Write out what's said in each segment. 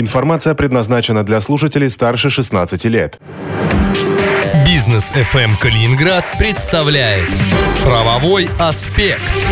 Информация предназначена для слушателей старше 16 лет. Бизнес FM Калининград представляет Правовой аспект.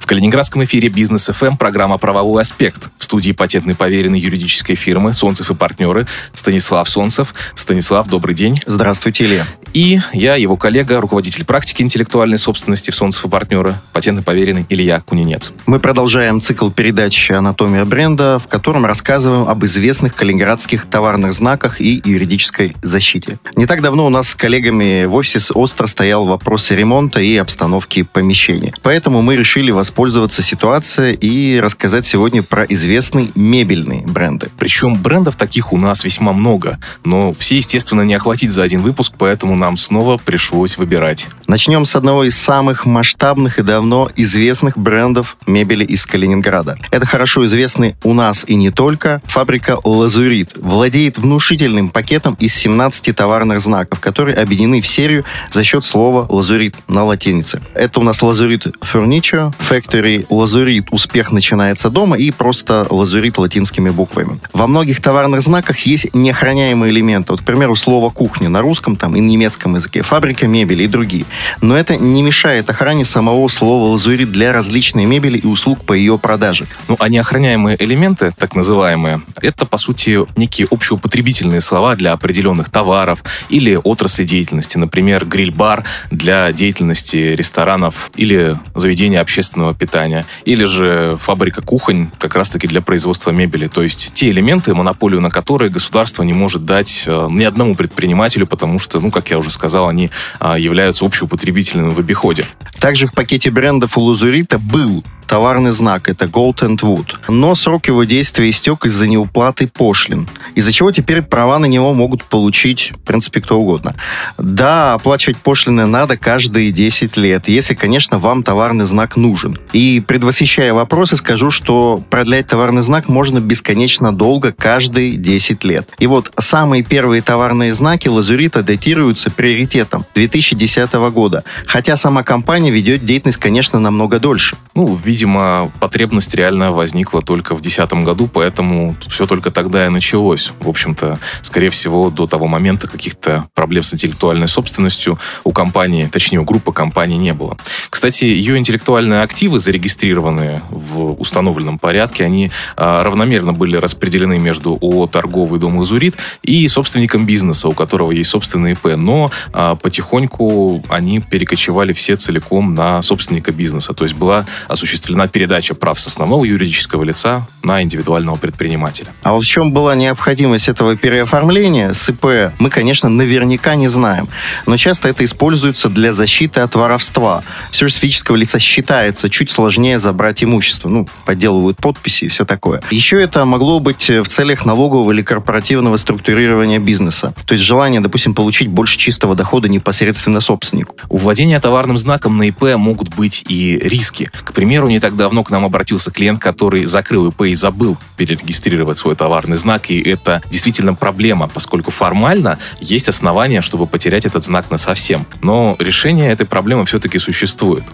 В Калининградском эфире Бизнес ФМ программа «Правовой аспект». В студии патентной поверенной юридической фирмы «Солнцев и партнеры» Станислав Солнцев. Станислав, добрый день. Здравствуйте, Илья. И я, его коллега, руководитель практики интеллектуальной собственности в «Солнцев и партнеры», патентный поверенный Илья Кунинец. Мы продолжаем цикл передач «Анатомия бренда», в котором рассказываем об известных калининградских товарных знаках и юридической защите. Не так давно у нас с коллегами в офисе остро стоял вопрос ремонта и обстановки помещения. Поэтому мы решили воспользоваться ситуацией и рассказать сегодня про известные мебельные бренды. Причем брендов таких у нас весьма много, но все, естественно, не охватить за один выпуск, поэтому нам снова пришлось выбирать. Начнем с одного из самых масштабных и давно известных брендов мебели из Калининграда. Это хорошо известный у нас и не только фабрика «Лазурит». Владеет внушительным пакетом из 17 товарных знаков, которые объединены в серию за счет слова «лазурит» на латинице. Это у нас «Лазурит Furniture», Factory лазурит «Успех начинается дома» и просто лазурит латинскими буквами. Во многих товарных знаках есть неохраняемые элементы. Вот, к примеру, слово «кухня» на русском там, и немецком языке, фабрика мебели и другие. Но это не мешает охране самого слова лазурит для различной мебели и услуг по ее продаже. Ну, а неохраняемые элементы, так называемые, это, по сути, некие общеупотребительные слова для определенных товаров или отрасли деятельности. Например, гриль-бар для деятельности ресторанов или заведения общественного питания, или же фабрика кухонь как раз-таки для производства мебели. То есть те элементы, монополию на которые государство не может дать э, ни одному предпринимателю, потому что, ну, как я уже сказал, они а, являются общеупотребительными в обиходе. Также в пакете брендов у Лазурита был товарный знак, это Gold and Wood. Но срок его действия истек из-за неуплаты пошлин, из-за чего теперь права на него могут получить, в принципе, кто угодно. Да, оплачивать пошлины надо каждые 10 лет, если, конечно, вам товарный знак нужен. И предвосхищая вопросы, скажу, что продлять товарный знак можно бесконечно долго, каждые 10 лет. И вот самые первые товарные знаки Лазурита датируются приоритетом 2010 года, хотя сама компания ведет деятельность, конечно, намного дольше. Ну, видимо, потребность реально возникла только в 2010 году, поэтому все только тогда и началось. В общем-то, скорее всего, до того момента каких-то проблем с интеллектуальной собственностью у компании, точнее, у группы компаний не было. Кстати, ее интеллектуальные активы, зарегистрированные в установленном порядке, они а, равномерно были распределены между ООО «Торговый дом Лазурит» и собственником бизнеса, у которого есть собственный ИП. Но а, потихоньку они перекочевали все целиком на собственника бизнеса. То есть была осуществлена передача прав с основного юридического лица на индивидуального предпринимателя. А в чем была необходимость этого переоформления с ИП, мы, конечно, наверняка не знаем. Но часто это используется для защиты от воровства. Все же с физического лица считается чуть сложнее забрать имущество. Ну, подделывают подписи и все такое. Еще это могло быть в целях налогового или корпоративного структурирования бизнеса. То есть желание, допустим, получить больше чистого дохода непосредственно собственнику. У владения товарным знаком на ИП могут быть и риски. К примеру, не так давно к нам обратился клиент, который закрыл ИП и забыл перерегистрировать свой товарный знак, и это действительно проблема, поскольку формально есть основания, чтобы потерять этот знак на совсем. Но решение этой проблемы все-таки существует.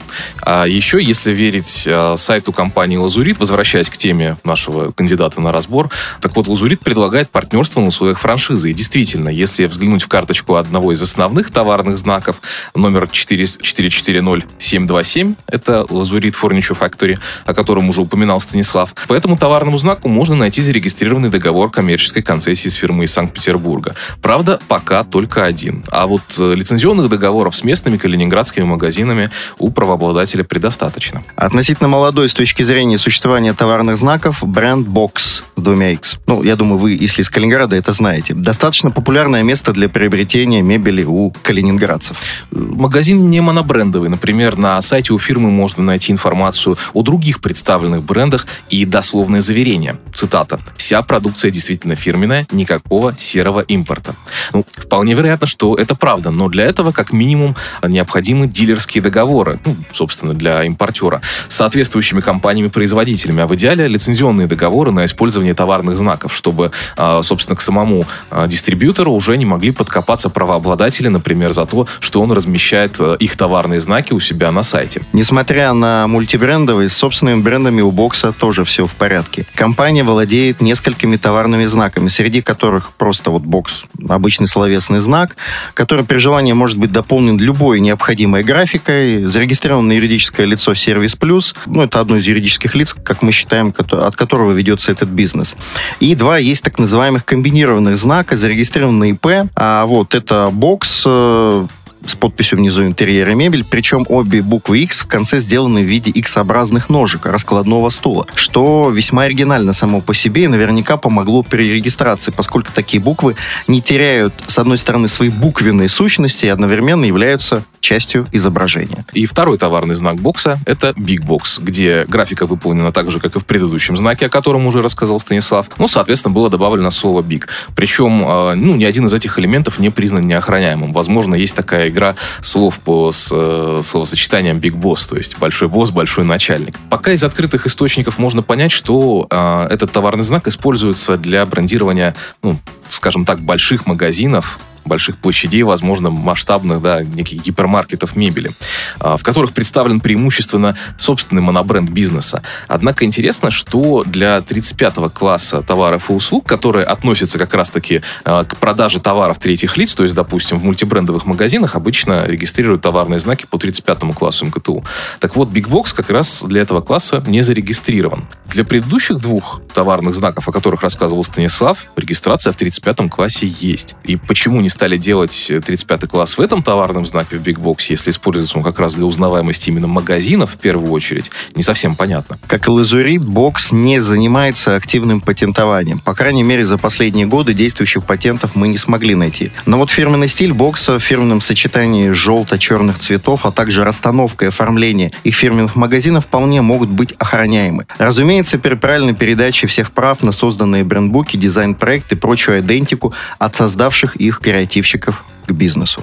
А еще, если верить а, сайту компании Лазурит, возвращаясь к теме нашего кандидата на разбор, так вот, Лазурит предлагает партнерство на условиях франшизы. И действительно, если взглянуть в карточку одного из основных товарных знаков, номер 440727, это Лазурит Furniture Factory, о котором уже упоминал Станислав. По этому товарному знаку можно найти зарегистрированный договор коммерческой концессии с фирмой из Санкт-Петербурга. Правда, пока только один. А вот э, лицензионных договоров с местными калининградскими магазинами у правообладателя предостаточно. Относительно молодой с точки зрения существования товарных знаков бренд Box с двумя X. Ну, я думаю, вы, если из Калининграда, это знаете. Достаточно популярное место для приобретения мебели у калининградцев. Магазин не монобрендовый. Например, на сайте у фирмы можно найти информацию о других представленных брендах и дословное заверение. Цитата, «Вся продукция действительно фирменная, никакого серого импорта». Ну, вполне вероятно, что это правда, но для этого, как минимум, необходимы дилерские договоры, ну, собственно, для импортера, с соответствующими компаниями-производителями, а в идеале лицензионные договоры на использование товарных знаков, чтобы, а, собственно, к самому а, дистрибьютору уже не могли подкопаться правообладатели, например, за то, что он размещает а, их товарные знаки у себя на сайте. Несмотря на мультибрендовые, с собственными брендами у бокса тоже все в порядке. Компания владеет несколькими товарными знаками, среди которых просто вот бокс, обычный словесный знак, который при желании может быть дополнен любой необходимой графикой, зарегистрированное юридическое лицо Сервис Плюс, ну, это одно из юридических лиц, как мы считаем, от которого ведется этот бизнес. И два есть так называемых комбинированных знака, зарегистрированные ИП, а вот это бокс, э, с подписью внизу интерьера мебель, причем обе буквы X в конце сделаны в виде X-образных ножек раскладного стула, что весьма оригинально само по себе и наверняка помогло при регистрации, поскольку такие буквы не теряют, с одной стороны, свои буквенные сущности и одновременно являются частью изображения. И второй товарный знак бокса — это Big Box, где графика выполнена так же, как и в предыдущем знаке, о котором уже рассказал Станислав. Ну, соответственно, было добавлено слово Big. Причем, а, ну, ни один из этих элементов не признан неохраняемым. Возможно, есть такая игра слов по с, э, словосочетанием Big Boss, то есть большой босс, большой начальник. Пока из открытых источников можно понять, что э, этот товарный знак используется для брендирования, ну, скажем так, больших магазинов, больших площадей, возможно, масштабных, да, неких гипермаркетов мебели, а, в которых представлен преимущественно собственный монобренд бизнеса. Однако интересно, что для 35-го класса товаров и услуг, которые относятся как раз-таки а, к продаже товаров третьих лиц, то есть, допустим, в мультибрендовых магазинах обычно регистрируют товарные знаки по 35-му классу МКТУ. Так вот, Big Box как раз для этого класса не зарегистрирован. Для предыдущих двух товарных знаков, о которых рассказывал Станислав, регистрация в 35-м классе есть. И почему не стали делать 35 класс в этом товарном знаке в Big Box, если используется он как раз для узнаваемости именно магазинов в первую очередь, не совсем понятно. Как и Лазурит, Бокс не занимается активным патентованием. По крайней мере, за последние годы действующих патентов мы не смогли найти. Но вот фирменный стиль бокса в фирменном сочетании желто-черных цветов, а также расстановка и оформление их фирменных магазинов вполне могут быть охраняемы. Разумеется, при правильной передаче всех прав на созданные брендбуки, дизайн-проекты и прочую идентику от создавших их креативных креативщиков к бизнесу.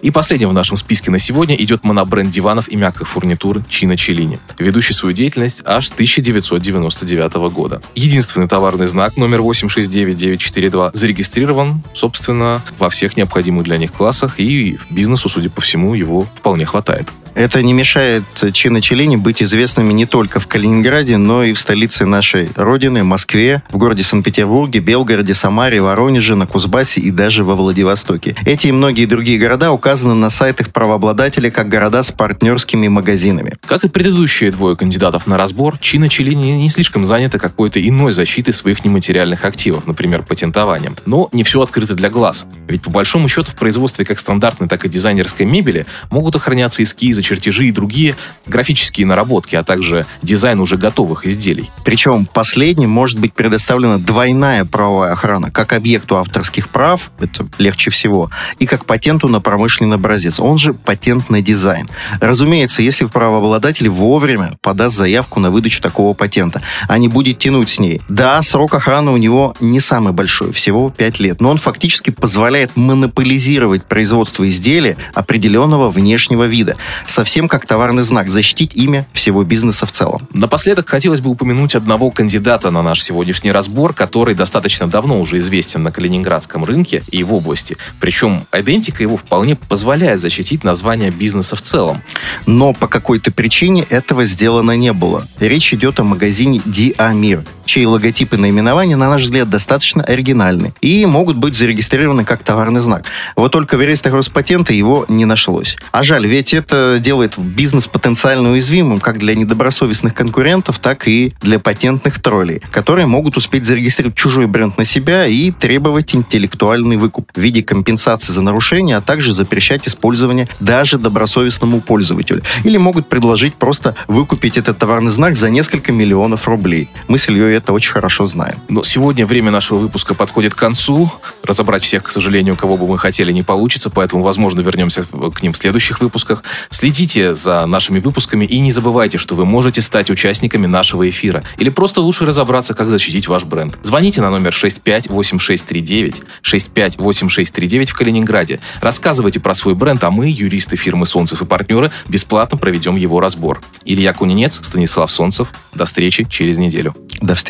И последним в нашем списке на сегодня идет монобренд диванов и мягкой фурнитуры Чина Челини, ведущий свою деятельность аж с 1999 года. Единственный товарный знак номер 869942 зарегистрирован, собственно, во всех необходимых для них классах, и бизнесу, судя по всему, его вполне хватает. Это не мешает Чина Челини быть известными не только в Калининграде, но и в столице нашей родины, Москве, в городе Санкт-Петербурге, Белгороде, Самаре, Воронеже, на Кузбассе и даже во Владивостоке. Эти и многие другие города указаны на сайтах правообладателей как города с партнерскими магазинами. Как и предыдущие двое кандидатов на разбор, Чина Челини не слишком заняты какой-то иной защитой своих нематериальных активов, например, патентованием. Но не все открыто для глаз. Ведь по большому счету в производстве как стандартной, так и дизайнерской мебели могут охраняться эскизы, чертежи и другие графические наработки, а также дизайн уже готовых изделий. Причем последним может быть предоставлена двойная правовая охрана, как объекту авторских прав, это легче всего, и как патенту на промышленный образец, он же патент на дизайн. Разумеется, если правообладатель вовремя подаст заявку на выдачу такого патента, а не будет тянуть с ней. Да, срок охраны у него не самый большой, всего 5 лет, но он фактически позволяет монополизировать производство изделия определенного внешнего вида, совсем как товарный знак, защитить имя всего бизнеса в целом. Напоследок хотелось бы упомянуть одного кандидата на наш сегодняшний разбор, который достаточно давно уже известен на калининградском рынке и в области. Причем идентика его вполне позволяет защитить название бизнеса в целом. Но по какой-то причине этого сделано не было. Речь идет о магазине Диамир, чей логотип и наименование, на наш взгляд, достаточно оригинальны и могут быть зарегистрированы как товарный знак. Вот только в реестрах Роспатента его не нашлось. А жаль, ведь это делает бизнес потенциально уязвимым как для недобросовестных конкурентов, так и для патентных троллей, которые могут успеть зарегистрировать чужой бренд на себя и требовать интеллектуальный выкуп в виде компенсации за нарушение, а также запрещать использование даже добросовестному пользователю. Или могут предложить просто выкупить этот товарный знак за несколько миллионов рублей. Мы с Ильей это очень хорошо знаем. Но сегодня время нашего выпуска подходит к концу. Разобрать всех, к сожалению, кого бы мы хотели, не получится, поэтому, возможно, вернемся к ним в следующих выпусках. Следите за нашими выпусками и не забывайте, что вы можете стать участниками нашего эфира. Или просто лучше разобраться, как защитить ваш бренд. Звоните на номер 658639, 658639 в Калининграде. Рассказывайте про свой бренд, а мы, юристы фирмы «Солнцев и партнеры», бесплатно проведем его разбор. Илья Кунинец, Станислав Солнцев. До встречи через неделю. До встречи.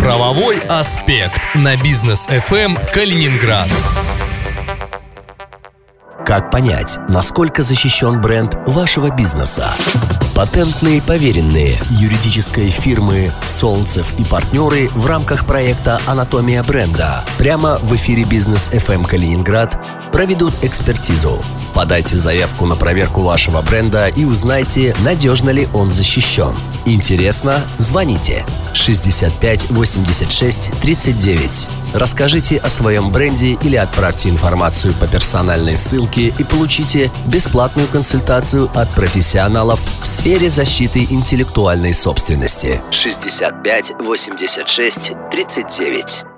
Правовой аспект на бизнес FM Калининград. Как понять, насколько защищен бренд вашего бизнеса? Патентные поверенные юридической фирмы «Солнцев и партнеры» в рамках проекта «Анатомия бренда» прямо в эфире «Бизнес FM Калининград» проведут экспертизу. Подайте заявку на проверку вашего бренда и узнайте, надежно ли он защищен. Интересно? Звоните 65 86 39. Расскажите о своем бренде или отправьте информацию по персональной ссылке и получите бесплатную консультацию от профессионалов в сфере защиты интеллектуальной собственности. 65 86 39.